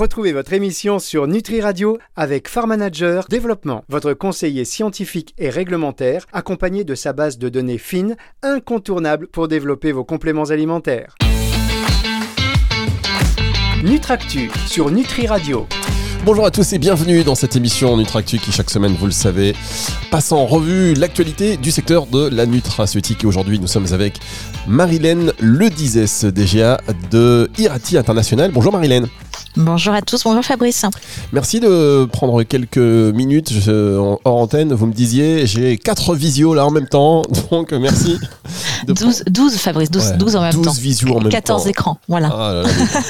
Retrouvez votre émission sur Nutri Radio avec Farm Manager Développement, votre conseiller scientifique et réglementaire, accompagné de sa base de données fines, incontournable pour développer vos compléments alimentaires. Nutractu sur Nutri Radio. Bonjour à tous et bienvenue dans cette émission Nutractu qui chaque semaine, vous le savez, passe en revue l'actualité du secteur de la nutraceutique. Et aujourd'hui, nous sommes avec Marilène Ledizès, DGA de Irati International. Bonjour Marilène. Bonjour à tous, bonjour Fabrice. Merci de prendre quelques minutes hors antenne. Vous me disiez, j'ai quatre visios là en même temps, donc merci. 12, 12, Fabrice, 12, 12 en même 12 temps. visios en même 14 temps. écrans, voilà. Ah là là,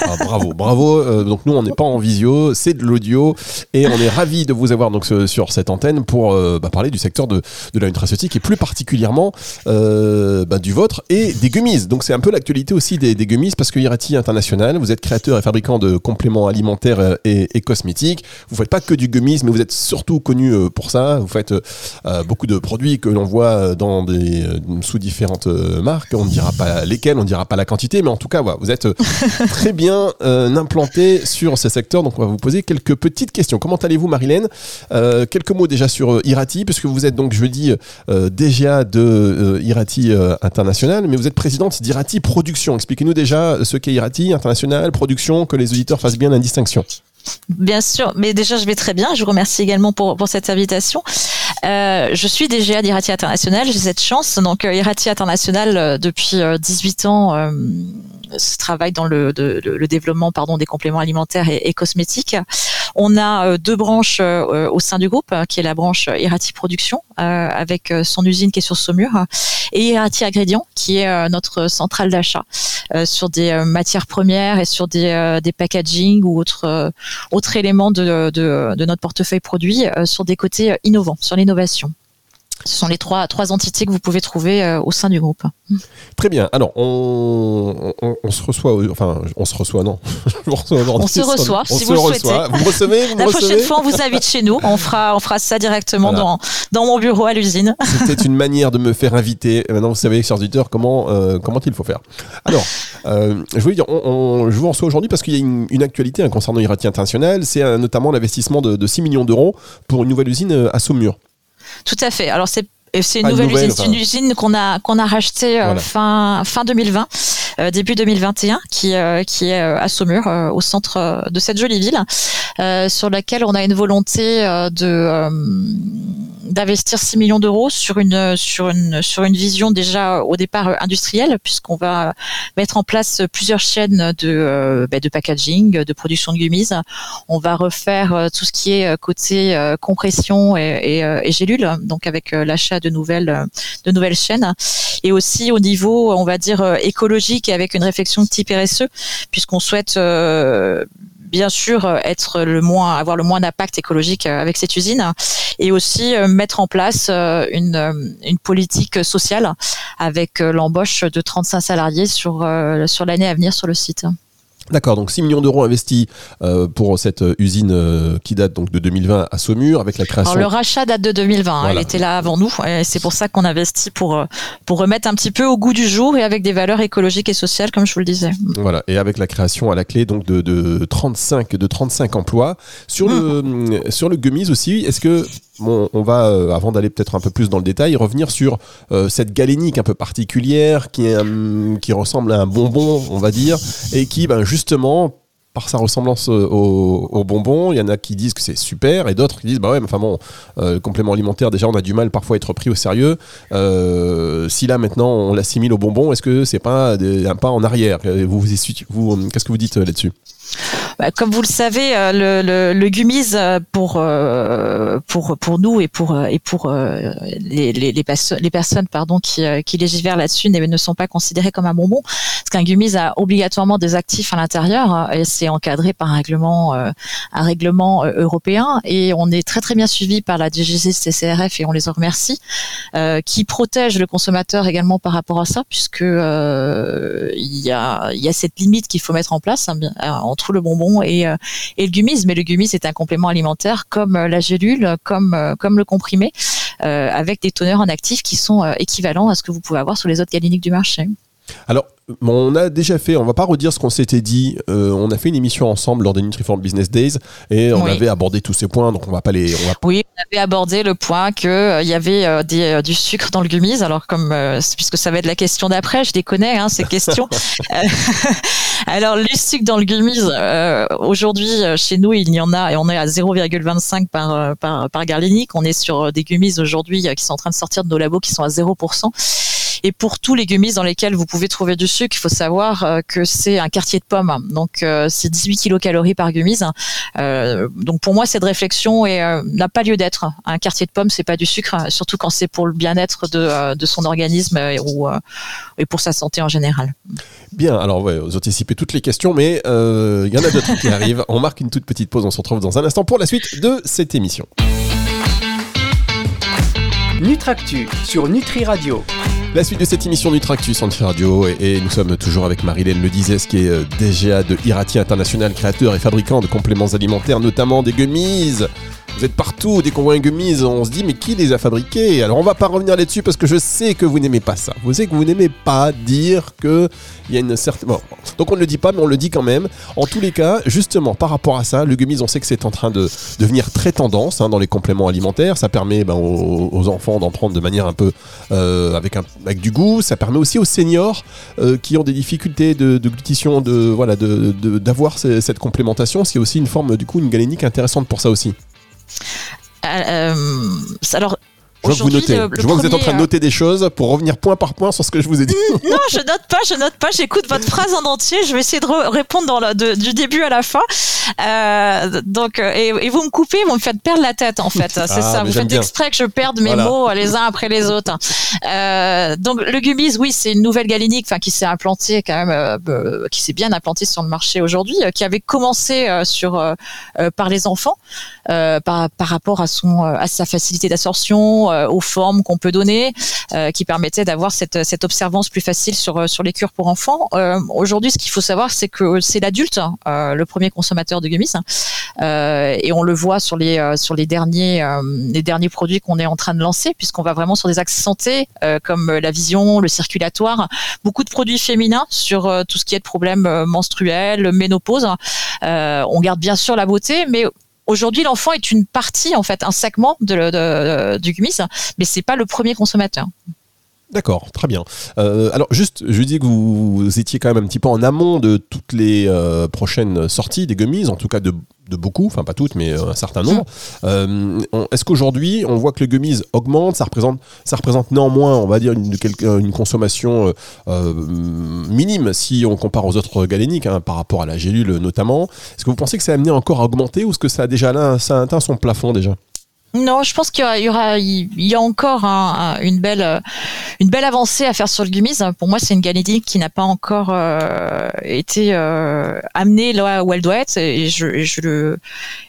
ah, bravo, bravo. Euh, donc nous, on n'est pas en visio, c'est de l'audio et on est ravis de vous avoir donc sur cette antenne pour euh, bah, parler du secteur de, de la nutraceutique et plus particulièrement euh, bah, du vôtre et des gummies. Donc c'est un peu l'actualité aussi des, des gummies parce que Irati International, vous êtes créateur et fabricant de compléments alimentaires et, et cosmétiques. Vous faites pas que du gummies, mais vous êtes surtout connu pour ça. Vous faites beaucoup de produits que l'on voit dans des sous différentes euh, marques. On ne dira pas lesquelles, on ne dira pas la quantité, mais en tout cas, voilà, vous êtes euh, très bien euh, implanté sur ce secteur. Donc, on va vous poser quelques petites questions. Comment allez-vous, Marilène? Euh, Quelques mots déjà sur Irati, puisque vous êtes donc, je dis, euh, DGA de euh, Irati euh, International, mais vous êtes présidente d'Irati Production. Expliquez-nous déjà ce qu'est Irati International, production, que les auditeurs fassent bien la distinction. Bien sûr, mais déjà je vais très bien. Je vous remercie également pour, pour cette invitation. Euh, je suis DGA d'Irati International, j'ai cette chance. Donc euh, Irati International, euh, depuis euh, 18 ans, euh, travaille dans le, de- le- développement pardon, des compléments alimentaires et, et cosmétiques. On a euh, deux branches euh, au sein du groupe, euh, qui est la branche Irati Production, euh, avec euh, son usine qui est sur Saumur, et Irati Ingrédients, qui est euh, notre centrale d'achat euh, sur des euh, matières premières et sur des, euh, des packaging ou autres autres éléments de, de, de notre portefeuille produit euh, sur des côtés euh, innovants, sur l'innovation. Ce sont les trois, trois entités que vous pouvez trouver euh, au sein du groupe. Très bien. Alors, on, on, on se reçoit, enfin, on se reçoit, non. Reçois aujourd'hui. On se reçoit, On si vous le reçoit. souhaitez. Vous me recevez, vous me La recevez prochaine fois, on vous invite chez nous. On fera, on fera ça directement Voilà. dans, dans mon bureau à l'usine. C'était une manière de me faire inviter. Maintenant, vous savez, chers auditeurs, comment, euh, comment il faut faire. Alors, euh, je voulais dire, on, on- je vous reçois aujourd'hui parce qu'il y a une, une actualité hein, concernant Irati International. C'est euh, notamment l'investissement de, de 6 millions d'euros pour une nouvelle usine à Saumur. Tout à fait. Alors c'est c'est une nouvelle, nouvelle, usine, c'est une enfin. usine qu'on a qu'on a rachetée euh, Voilà. fin fin 2020, euh, début 2021, qui euh, qui est euh, à Saumur, euh, au centre euh, de cette jolie ville, euh, sur laquelle on a une volonté euh, de euh, d'investir 6 millions d'euros sur une sur une sur une vision déjà au départ industrielle, puisqu'on va mettre en place plusieurs chaînes de bah, de packaging, de production de gummies. On va refaire tout ce qui est côté euh, compression et, et, et gélules, donc avec euh, de nouvelles euh, de nouvelles chaînes, et aussi au niveau, on va dire euh, écologique avec une réflexion type RSE, puisqu'on souhaite euh, bien sûr être le moins avoir le moins d'impact écologique avec cette usine et aussi mettre en place une, une politique sociale avec l'embauche de 35 salariés sur sur l'année à venir sur le site. D'accord, donc 6 millions d'euros investis euh, pour cette euh, usine euh, qui date donc de 2020 à Saumur avec la création. Alors le rachat date de 2020, hein, Voilà. elle était là avant nous, et c'est pour ça qu'on investit pour euh, pour remettre un petit peu au goût du jour et avec des valeurs écologiques et sociales, comme je vous le disais. Voilà, et avec la création à la clé donc de, de 35 de 35 emplois sur le Mmh. sur le gummies aussi. Est-ce que on va euh, avant d'aller peut-être un peu plus dans le détail revenir sur euh, cette galénique un peu particulière qui ressemble à un bonbon, on va dire, et qui ben justement par sa ressemblance euh, au, bonbon, il y en a qui disent que c'est super et d'autres qui disent bah ouais mais enfin bon complément alimentaire déjà on a du mal parfois à être pris au sérieux. Si là maintenant on l'assimile au bonbon, est-ce que c'est pas un pas en arrière? Qu'est-ce que vous dites là-dessus? Comme vous le savez, euh, le, le, le euh, pour euh, pour pour nous et pour et pour les les, les, les personnes pardon qui qui légifèrent là-dessus ne sont pas considérés comme un bonbon parce qu'un gummies a obligatoirement des actifs à l'intérieur hein, et c'est encadré par un règlement un règlement européen et on est très très bien suivi par la DGC CCRF et on les en remercie qui protège le consommateur également par rapport à ça puisque il y a il y a cette limite qu'il faut mettre en place hein, entre le bonbon et euh, et le gummies mais le gummies est un complément alimentaire comme euh, la gélule comme euh, comme le comprimé avec des teneurs en actifs qui sont équivalents à ce que vous pouvez avoir sur les autres galéniques du marché. Alors, on a déjà fait, on va pas redire ce qu'on s'était dit. euh, on a fait une émission ensemble lors des Nutriform Business Days et on Oui. avait abordé tous ces points, donc on va pas les. On va Oui, on avait abordé le point que euh, il y avait euh, des, du sucre dans le gummies. Alors comme puisque ça va être la question d'après, je les connais hein, ces questions. Alors le sucre dans le gummies, aujourd'hui chez nous il y en a et on est à 0,25 par par par garlinique. On est sur des gummies aujourd'hui qui sont en train de sortir de nos labos qui sont à 0%. Et pour tous les gummies dans lesquels vous pouvez trouver du sucre, il faut savoir euh, que c'est un quartier de pomme. Donc euh, c'est 18 kilocalories par gummies. Euh, donc pour moi, cette réflexion euh, n'a pas lieu d'être. Un quartier de pomme, c'est pas du sucre, surtout quand c'est pour le bien-être de, euh, de son organisme euh, ou euh, et pour sa santé en général. Bien, alors ouais, vous anticipez toutes les questions, mais euh, il y en a d'autres qui arrivent. On marque une toute petite pause, on se retrouve dans un instant pour la suite de cette émission. Nutractu sur Nutri Radio. La suite de cette émission Nutractus Anti Radio et, et nous sommes toujours avec Marilène Le Dizes qui est euh, DGA de Irati International, créateur et fabricant de compléments alimentaires, notamment des gummies. Vous êtes partout, dès qu'on voit un gummies, on se dit mais qui les a fabriqués Alors on va pas revenir là-dessus parce que je sais que vous n'aimez pas ça. Vous savez que vous n'aimez pas dire que il y a une certaine... Bon, donc on ne le dit pas mais on le dit quand même. En tous les cas, justement par rapport à ça, le gummies on sait que c'est en train de devenir très tendance hein, dans les compléments alimentaires. Ça permet ben, aux, enfants d'en prendre de manière un peu euh, avec, avec du goût. Ça permet aussi aux seniors euh, qui ont des difficultés de, de glutition, de voilà, de, de- d'avoir ce- cette complémentation. C'est aussi une forme du coup une galénique intéressante pour ça aussi. Euh, euh, alors Je vois que vous notez. le- le je vois que vous êtes en train de noter des choses pour revenir point par point sur ce que je vous ai dit. Non, je note pas, je note pas. J'écoute votre phrase en entier. Je vais essayer de re- répondre dans de- du début à la fin. Euh, donc, euh, et, et vous me coupez, vous me faites perdre la tête en fait. C'est Ah, ça. Vous faites bien. exprès que je perde mes Voilà. mots euh, les uns après les autres. Euh, donc, le gummies, oui, c'est une nouvelle galénique, enfin qui s'est implantée quand même, euh, euh, qui s'est bien implantée sur le marché aujourd'hui, qui avait commencé sur par les enfants, euh, par, par rapport à son à sa facilité d'absorption, euh, aux formes qu'on peut donner euh, qui permettait d'avoir cette, cette observance plus facile sur, euh, sur les cures pour enfants. Euh, Aujourd'hui, ce qu'il faut savoir, c'est que c'est l'adulte, euh, le premier consommateur de gummies, euh, et on le voit sur les, euh, sur les derniers, euh, les derniers produits qu'on est en train de lancer, puisqu'on va vraiment sur des axes santé, euh, comme la vision, le circulatoire, beaucoup de produits féminins sur euh, tout ce qui est de problèmes euh, menstruels, ménopause. Euh, on garde bien sûr la beauté, mais Aujourd'hui, l'enfant est une partie, en fait, un segment de- du gummies, mais c'est pas le premier consommateur. D'accord, très bien. Euh, alors juste, je dis que vous, vous étiez quand même un petit peu en amont de toutes les euh, prochaines sorties des gummies, en tout cas de, de beaucoup, enfin pas toutes, mais euh, un certain nombre. Euh, Est-ce qu'aujourd'hui, on voit que le gummies augmente? Ça représente, ça représente néanmoins, on va dire, une, consommation euh, euh, minime si on compare aux autres galéniques, hein, par rapport à la gélule notamment. Est-ce que vous pensez que ça a amené encore à augmenter ou est-ce que ça a déjà ça atteint son plafond déjà? Non, je pense qu'il y aura, il y, a encore un- un- une belle, euh, une belle avancée à faire sur le gummies. Pour moi, c'est une galénique qui n'a pas encore euh, été euh, amenée là où elle doit être, et je, le,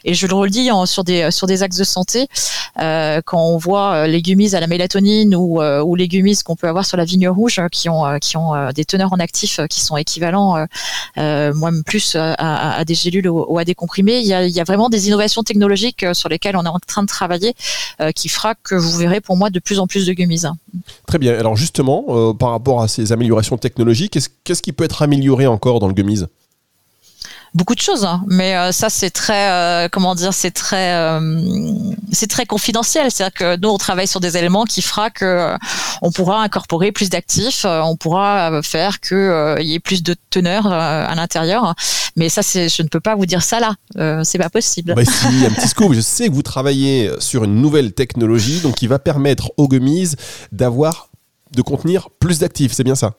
et je le redis sur des, sur des axes de santé. Quand on voit les gummies à la mélatonine ou, ou les gummies qu'on peut avoir sur la vigne rouge, qui ont, qui ont des teneurs en actifs qui sont équivalents, moi même plus à, à des gélules ou, à des comprimés. Il y, a, il y a vraiment des innovations technologiques sur lesquelles on est en train de travailler, euh, qui fera que vous verrez pour moi de plus en plus de gummies. Très bien. Alors justement, euh, par rapport à ces améliorations technologiques, qu'est-ce qu'est-ce qui peut être amélioré encore dans le gummies? Beaucoup de choses, hein. mais euh, ça c'est très, euh, comment dire, c'est très, euh, c'est très confidentiel. C'est-à-dire que nous on travaille sur des éléments qui fera que euh, on pourra incorporer plus d'actifs, euh, on pourra faire que euh, il y ait plus de teneur à l'intérieur. Mais ça c'est, je ne peux pas vous dire ça là, c'est pas possible. Bah si, un petit scoop. Je sais que vous travaillez sur une nouvelle technologie, donc qui va permettre aux gummies d'avoir, de contenir plus d'actifs. C'est bien ça?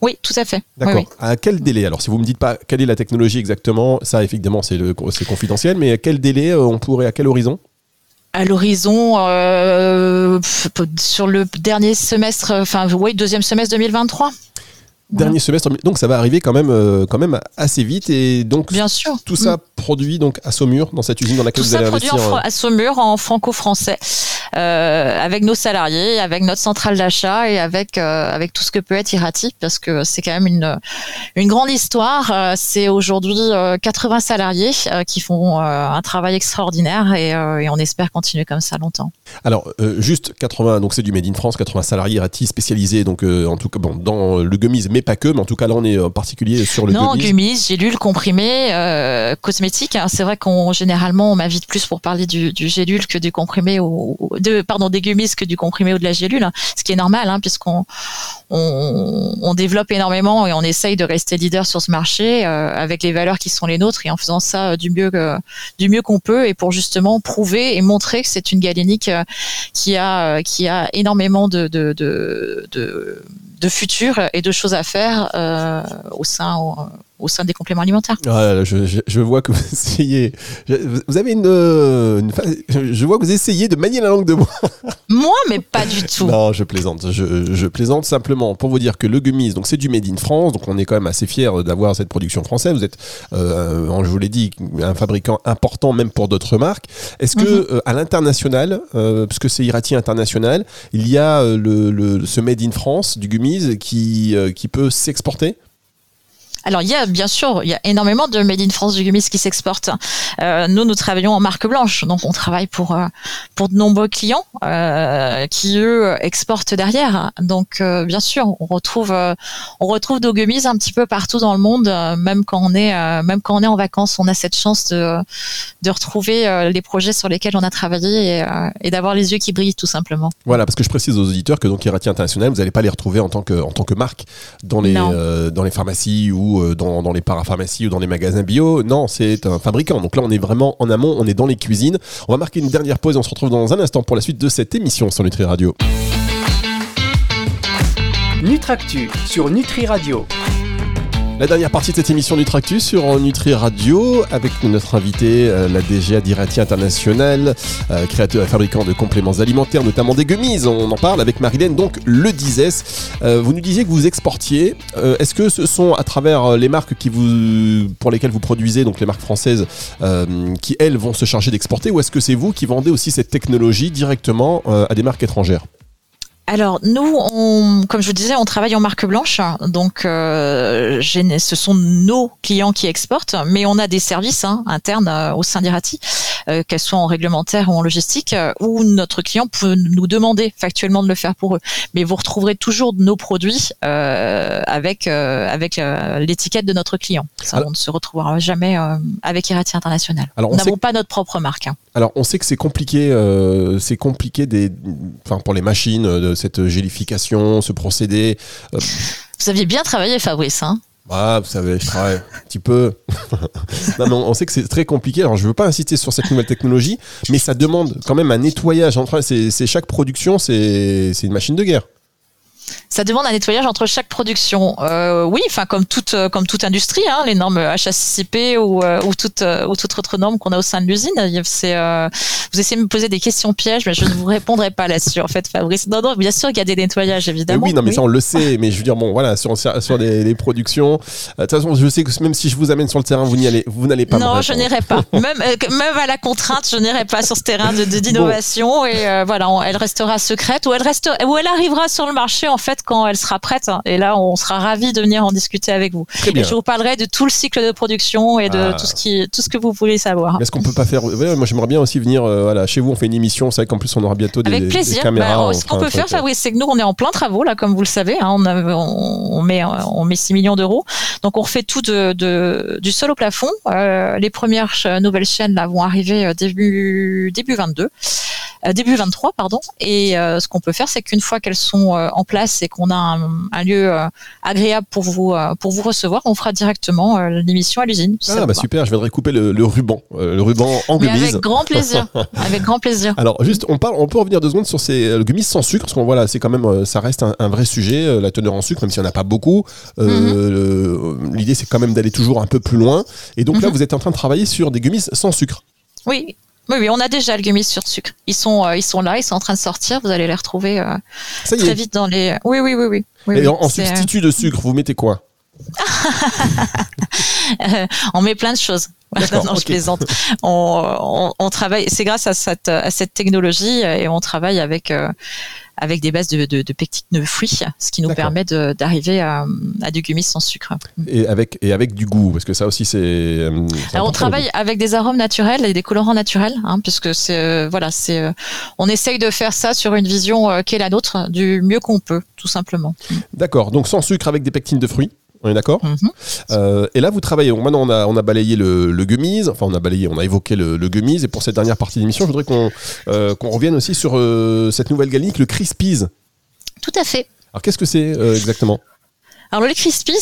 Oui, tout à fait. D'accord. oui. À quel délai Alors, si vous me dites pas quelle est la technologie exactement, ça évidemment c'est confidentiel, mais à quel délai euh, on pourrait, à quel horizon? À l'horizon, euh, sur le dernier semestre, enfin oui, deuxième semestre 2023. Dernier semestre. Donc ça va arriver quand même, euh, quand même assez vite et donc Bien sûr. tout ça produit donc à Saumur dans cette usine dans laquelle Tout vous allez ça produit investir. en, euh, fran- à Saumur en franco-français, euh, avec nos salariés, avec notre centrale d'achat et avec euh, avec tout ce que peut être Irati, parce que c'est quand même une une grande histoire. C'est aujourd'hui euh, 80 salariés qui font un travail extraordinaire et, et on espère continuer comme ça longtemps. Alors, juste 80, donc c'est du Made in France, 80 salariés RATI spécialisés, donc en tout cas bon, dans le gummies, mais pas que. Mais en tout cas, là, on est en particulier sur le non, gummies. gélules, comprimés, euh, cosmétiques. hein. C'est vrai qu'on généralement on m'invite plus pour parler du, du gélule que du comprimé ou de pardon des gummies que du comprimé ou de la gélule, hein. ce qui est normal hein, puisqu'on on, on développe énormément et on essaye de rester leader sur ce marché euh, avec les valeurs qui sont les nôtres et en faisant ça euh, du mieux que, du mieux qu'on peut et pour justement prouver et montrer que c'est une galénique euh, qui a euh, qui a énormément de de, de, de de futur et de choses à faire euh, au sein au sein des compléments alimentaires. Ah là là, je, je- je vois que vous essayez. je- vous avez une, euh, une Je vois que vous essayez de manier la langue de bois. Moi, mais pas du tout. Non, je plaisante. Je, plaisante simplement pour vous dire que le gummies, donc c'est du made in France, donc on est quand même assez fiers d'avoir cette production française. Vous êtes, euh, je vous l'ai dit, un fabricant important même pour d'autres marques. Est-ce que euh, à l'international, euh, puisque c'est Irati International, il y a le, le- ce made in France du gummies qui, qui peut s'exporter? Alors, il y a bien sûr, il y a énormément de Made in France du gummies qui s'exportent. Euh, nous, nous travaillons en marque blanche, donc on travaille pour euh, pour de nombreux clients euh, qui eux exportent derrière. Donc, euh, bien sûr, on retrouve on retrouve nos gummies un petit peu partout dans le monde, même quand on est même quand on est en vacances, on a cette chance de de retrouver les projets sur lesquels on a travaillé et, et d'avoir les yeux qui brillent tout simplement. Voilà, parce que je précise aux auditeurs que donc Irati International, vous n'allez pas les retrouver en tant que, en tant que marque dans les, dans les pharmacies ou euh, dans, les parapharmacies ou dans les magasins bio. Non, c'est un fabricant. Donc là, on est vraiment en amont, on est dans les cuisines. On va marquer une dernière pause et on se retrouve dans un instant pour la suite de cette émission sur Nutri Radio. Nutractu sur Nutri Radio. La dernière partie de cette émission Nutractus sur Nutri Radio avec notre invité, euh, la DGA d'Irati International, euh, créateur et fabricant de compléments alimentaires, notamment des gummies. On en parle avec Marilène, donc le Dizes. Euh, vous nous disiez que vous exportiez. Est-ce que ce sont à travers les marques qui vous, pour lesquelles vous produisez, donc les marques françaises, qui elles vont se charger d'exporter, ou est-ce que c'est vous qui vendez aussi cette technologie directement à des marques étrangères? Alors nous, on, comme je vous disais, on travaille en marque blanche, donc euh, ce sont nos clients qui exportent, mais on a des services hein, internes euh, au sein d'Irati, euh, qu'elles soient en réglementaire ou en logistique, euh, où notre client peut nous demander factuellement de le faire pour eux. Mais vous retrouverez toujours nos produits euh, avec euh, avec l'étiquette de notre client. Ça, Alors- on ne se retrouvera jamais euh, avec Irati International. Alors, on Nous n'avons pas notre propre marque. hein. Alors, on sait que c'est compliqué, euh, c'est compliqué des, enfin pour les machines, euh, de cette gélification, ce procédé. Euh, Vous aviez bien travaillé, Fabrice. Hein? Ah, vous savez, je travaille un petit peu. non, mais on, sait que c'est très compliqué. Alors, je veux pas insister sur cette nouvelle technologie, mais ça demande quand même un nettoyage. Entre, c'est, chaque production, c'est une machine de guerre. Ça demande un nettoyage entre chaque production. Euh, oui, enfin comme toute euh, comme toute industrie, hein, les normes HACCP ou euh, ou toute euh, ou toute autre norme qu'on a au sein de l'usine. C'est euh, vous essayez de me poser des questions pièges, mais je ne vous répondrai pas là-dessus. En fait, Fabrice. Non, non, bien sûr qu'il y a des nettoyages évidemment. oui, non, mais ça on le sait. Mais je veux dire, bon, voilà, sur sur des productions. De toute façon, je sais que même si je vous amène sur le terrain, vous n'y allez, vous n'allez pas. non, je n'irai pas. Même, même à la contrainte, je n'irai pas sur ce terrain de d'innovation. Et voilà, on- elle restera secrète ou elle reste ou elle arrivera sur le marché en fait quand elle sera prête. Et là, on sera ravis de venir en discuter avec vous. Très Et bien. je vous parlerai de tout le cycle de production et de Ah. tout ce qui tout ce que vous voulez savoir. Est-ce qu'on peut pas faire ouais, Moi, j'aimerais bien aussi venir. euh, voilà, chez vous, on fait une émission. C'est vrai qu'en plus, on aura bientôt des, Avec des plaisir. caméras. Bah, ce qu'on peut faire, Fabrice, c'est que nous, on est en plein travaux, là, comme vous le savez. hein, on, a- on, met, on met 6 millions d'euros. Donc, on refait tout de, de- du sol au plafond. Euh, les premières nouvelles chaînes, là, vont arriver euh, début, début 22. Euh, début 23, pardon. Et euh, ce qu'on peut faire, c'est qu'une fois qu'elles sont euh, en place et qu'on a un, un lieu agréable pour vous, pour vous recevoir, on fera directement l'émission à l'usine. si Ah bah super, je viendrai couper le, le ruban, le ruban en Mais avec grand plaisir. avec grand plaisir. Alors juste, on parle, on peut revenir deux secondes sur ces gummies sans sucre parce qu'on voilà, c'est quand même, ça reste un, un vrai sujet, la teneur en sucre, même s'il n'y en a pas beaucoup. Euh, Mhm. L'idée c'est quand même d'aller toujours un peu plus loin. Et donc là, Mhm. vous êtes en train de travailler sur des gummies sans sucre. Oui. Oui, oui, on a déjà le sur sucre. Ils sont, euh, ils sont là, ils sont en train de sortir. Vous allez les retrouver euh, Ça y très est. vite dans les. Oui, oui, oui, oui. oui, Et oui. en, en euh, substitut de sucre, vous mettez quoi? Euh, on met plein de choses. Non, je plaisante. On, on, on travaille. C'est grâce à cette, à cette technologie euh, et on travaille avec. Avec des bases de, de, de pectine de fruits, ce qui nous permet d'arriver à, à du gummies sans sucre. Et avec, et avec du goût, parce que ça aussi, c'est. euh, on travaille avec des arômes naturels et des colorants naturels, hein, puisque c'est euh, voilà, c'est euh, on essaye de faire ça sur une vision qui est la nôtre du mieux qu'on peut, tout simplement. D'accord, donc sans sucre avec des pectines de fruits. On est d'accord Mhm. Euh, Et là, vous travaillez. Maintenant, on a, on a balayé le, le gummies. Enfin, on a balayé, on a évoqué le, le gummies. Et pour cette dernière partie d'émission, je voudrais qu'on euh, qu'on revienne aussi sur euh, cette nouvelle galinique, le Crispies. Tout à fait. Alors, qu'est-ce que c'est exactement? Alors le crispy,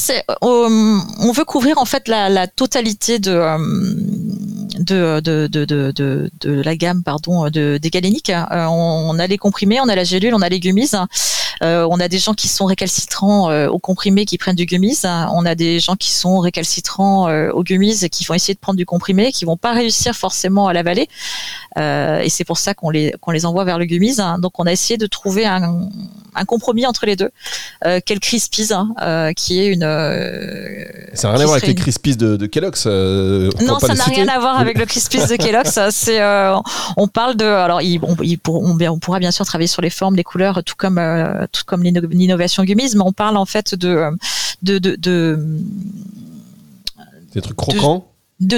on veut couvrir en fait la, la totalité de, de, de, de, de, de, de la gamme pardon de, des galéniques. Euh, on, on a les comprimés, on a la gélule, on a les gummies. Euh, on a des gens qui sont récalcitrants euh, aux comprimés qui prennent du gummies. On a des gens qui sont récalcitrants euh, aux gummies qui vont essayer de prendre du comprimé, qui vont pas réussir forcément à l'avaler. Euh, et c'est pour ça qu'on les qu'on les envoie vers le gummies. Donc on a essayé de trouver un, un compromis entre les deux. Euh, quel Crispies, hein, qui est une. Ça n'a rien à voir avec serait les une- Crispies de, de Kellogg's. on Non, ça n'a rien à voir avec le Crispies de Kellogg's. C'est, euh, on parle de, alors, il- on, il on, pourra bien sûr travailler sur les formes, les couleurs, tout comme, euh, tout comme l'inno- l'innovation gummies, mais on parle en fait de, de, de, de, Des trucs croquants.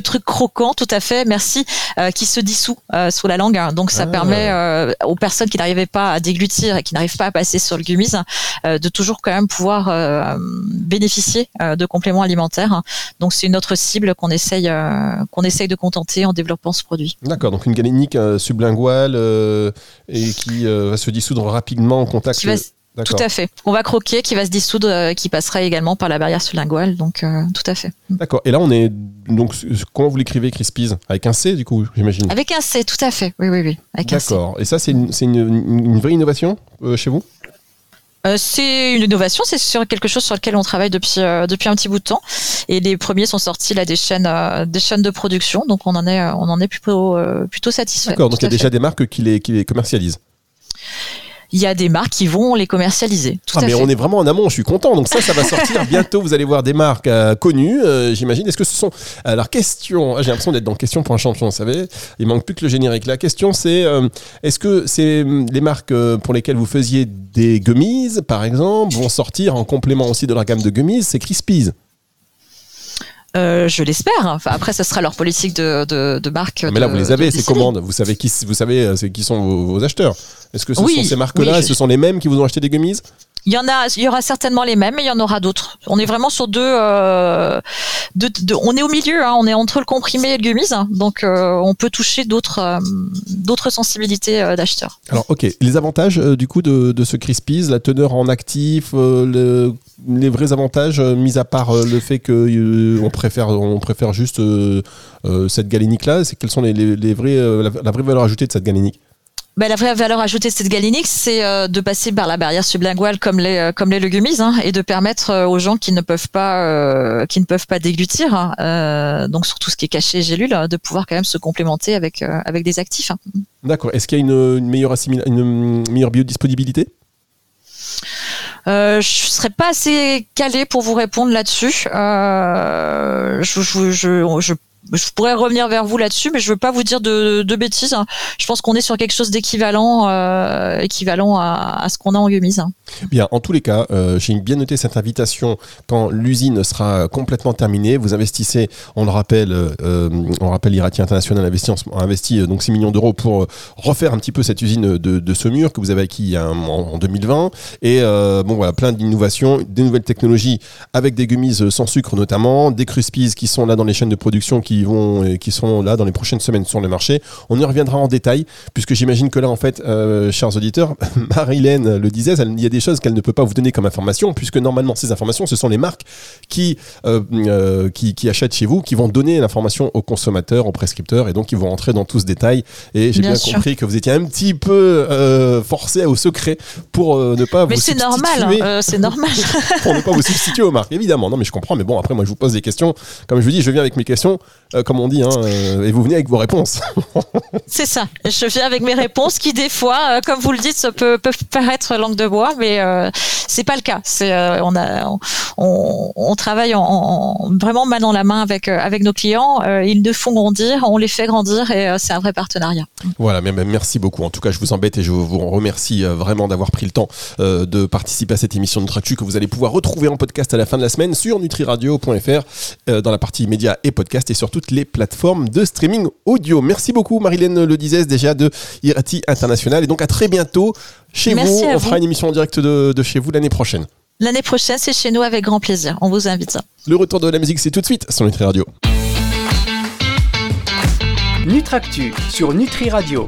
Trucs croquants, tout à fait, merci, euh, qui se dissout euh, sous la langue. hein. Donc ça Ah. permet euh, aux personnes qui n'arrivaient pas à déglutir et qui n'arrivent pas à passer sur le gummies de toujours quand même pouvoir euh, bénéficier euh, de compléments alimentaires. hein. Donc c'est une autre cible qu'on essaye, euh, qu'on essaye de contenter en développant ce produit. D'accord, donc une galénique sublinguale euh, et qui euh, va se dissoudre rapidement en contact. Qui va s- Tout à fait. On va croquer, qui va se dissoudre, euh, qui passera également par la barrière sublinguale. Donc euh, tout à fait. D'accord. Et là, on est donc comment vous l'écrivez, Crispies Avec un C, du coup, j'imagine? Avec un C, tout à fait. Oui, oui, oui. D'accord. Et ça, c'est une, vraie innovation euh, chez vous? C'est une innovation, c'est sur quelque chose sur lequel on travaille depuis euh, depuis un petit bout de temps. Et les premiers sont sortis là des chaînes euh, des chaînes de production, donc on en est on en est plutôt euh, plutôt satisfait. D'accord. Donc il y a déjà fait. des marques qui les, qui les commercialisent. Il y a des marques qui vont les commercialiser. Tout Ah, à mais fait. on est vraiment en amont, je suis content. Donc ça, ça va sortir bientôt. Vous allez voir des marques euh, connues, euh, j'imagine. Est-ce que ce sont... Alors, question, ah, j'ai l'impression d'être dans Question pour un champion, vous savez. Il manque plus que le générique. La question, c'est, euh, est-ce que c'est les marques pour lesquelles vous faisiez des gummies, par exemple, vont sortir en complément aussi de leur gamme de gummies C'est Crispies. Euh, je l'espère. Enfin, après, ce sera leur politique de de, de marque. Mais là, de- vous les avez, ces commandes. Vous savez qui, vous savez, euh, qui sont vos, vos acheteurs. Est-ce que ce Oui, sont ces marques-là? oui, je- ce sont les mêmes qui vous ont acheté des gummies? Il y en a, il y aura certainement les mêmes, mais il y en aura d'autres. On est vraiment sur deux, euh, on est au milieu, hein, on est entre le comprimé et le gummies, hein, donc euh, on peut toucher d'autres, euh, d'autres sensibilités d'acheteurs. Alors, ok, les avantages du coup de, ce Crispies, la teneur en actif, le- les vrais avantages, mis à part le fait que on préfère, on préfère juste cette galénique-là, c'est quelles sont les, vrais, la, la vraie valeur ajoutée de cette galénique? Ben, la vraie valeur ajoutée de cette galénique, c'est euh, de passer par la barrière sublinguale comme les, euh, comme les legumis, hein, et de permettre euh, aux gens qui ne peuvent pas, euh, qui ne peuvent pas déglutir, hein, euh, donc sur tout ce qui est caché et gélule, de pouvoir quand même se complémenter avec, euh, avec des actifs. hein. D'accord. Est-ce qu'il y a une, une meilleure une meilleure biodisponibilité? Euh, je serais pas assez calée pour vous répondre là-dessus. Euh, je, je, je, je, je pourrais revenir vers vous là-dessus, mais je veux pas vous dire de, bêtises. hein. Je pense qu'on est sur quelque chose d'équivalent, euh, équivalent à, ce qu'on a en gummies. hein. Bien, en tous les cas, euh, j'ai bien noté cette invitation quand l'usine sera complètement terminée. Vous investissez, on le rappelle, euh, on rappelle International investi, en ce- a investi euh, donc 6 millions d'euros pour refaire un petit peu cette usine de, Saumur que vous avez acquis un- en, en 2020. Et bon voilà, plein d'innovations, des nouvelles technologies avec des gummies sans sucre notamment, des Crispies qui sont là dans les chaînes de production qui vont, euh, qui sont là dans les prochaines semaines sur le marché. On y reviendra en détail puisque j'imagine que là en fait, euh, chers auditeurs, Marie-Hélène le disait, il y a des choses qu'elle ne peut pas vous donner comme information, puisque normalement ces informations, ce sont les marques qui, euh, euh, qui, qui achètent chez vous, qui vont donner l'information aux consommateurs, aux prescripteurs, et donc ils vont rentrer dans tout ce détail. Et j'ai bien, compris que vous étiez un petit peu euh, forcé au secret pour ne pas Mais vous c'est normal, hein, c'est normal. pour ne pas vous substituer aux marques, évidemment. Non, mais je comprends. Mais bon, après, moi, je vous pose des questions. Comme je vous dis, je viens avec mes questions. Euh, comme on dit, hein, euh, et vous venez avec vos réponses. C'est ça. Je viens avec mes réponses qui, des fois, euh, comme vous le dites, peuvent paraître langue de bois, mais c'est pas le cas. C'est on a on, on travaille en, en- vraiment main dans la main avec avec nos clients. Ils nous font grandir, on les fait grandir et c'est un vrai partenariat. Voilà, mais, mais merci beaucoup. En tout cas, je vous embête et je vous remercie vraiment d'avoir pris le temps de participer à cette émission de Nutractu que vous allez pouvoir retrouver en podcast à la fin de la semaine sur nutriradio.fr dans la partie médias et podcast et sur toutes les plateformes de streaming audio. Merci beaucoup, Marilène Le Dizès, déjà de Irati International. Et donc, à très bientôt chez Merci vous. On vous. fera une émission en direct de, de chez vous l'année prochaine. L'année prochaine, c'est chez nous avec grand plaisir. On vous invite. Le retour de la musique, c'est tout de suite sur Nutri Radio. Nutractu sur Nutri Radio.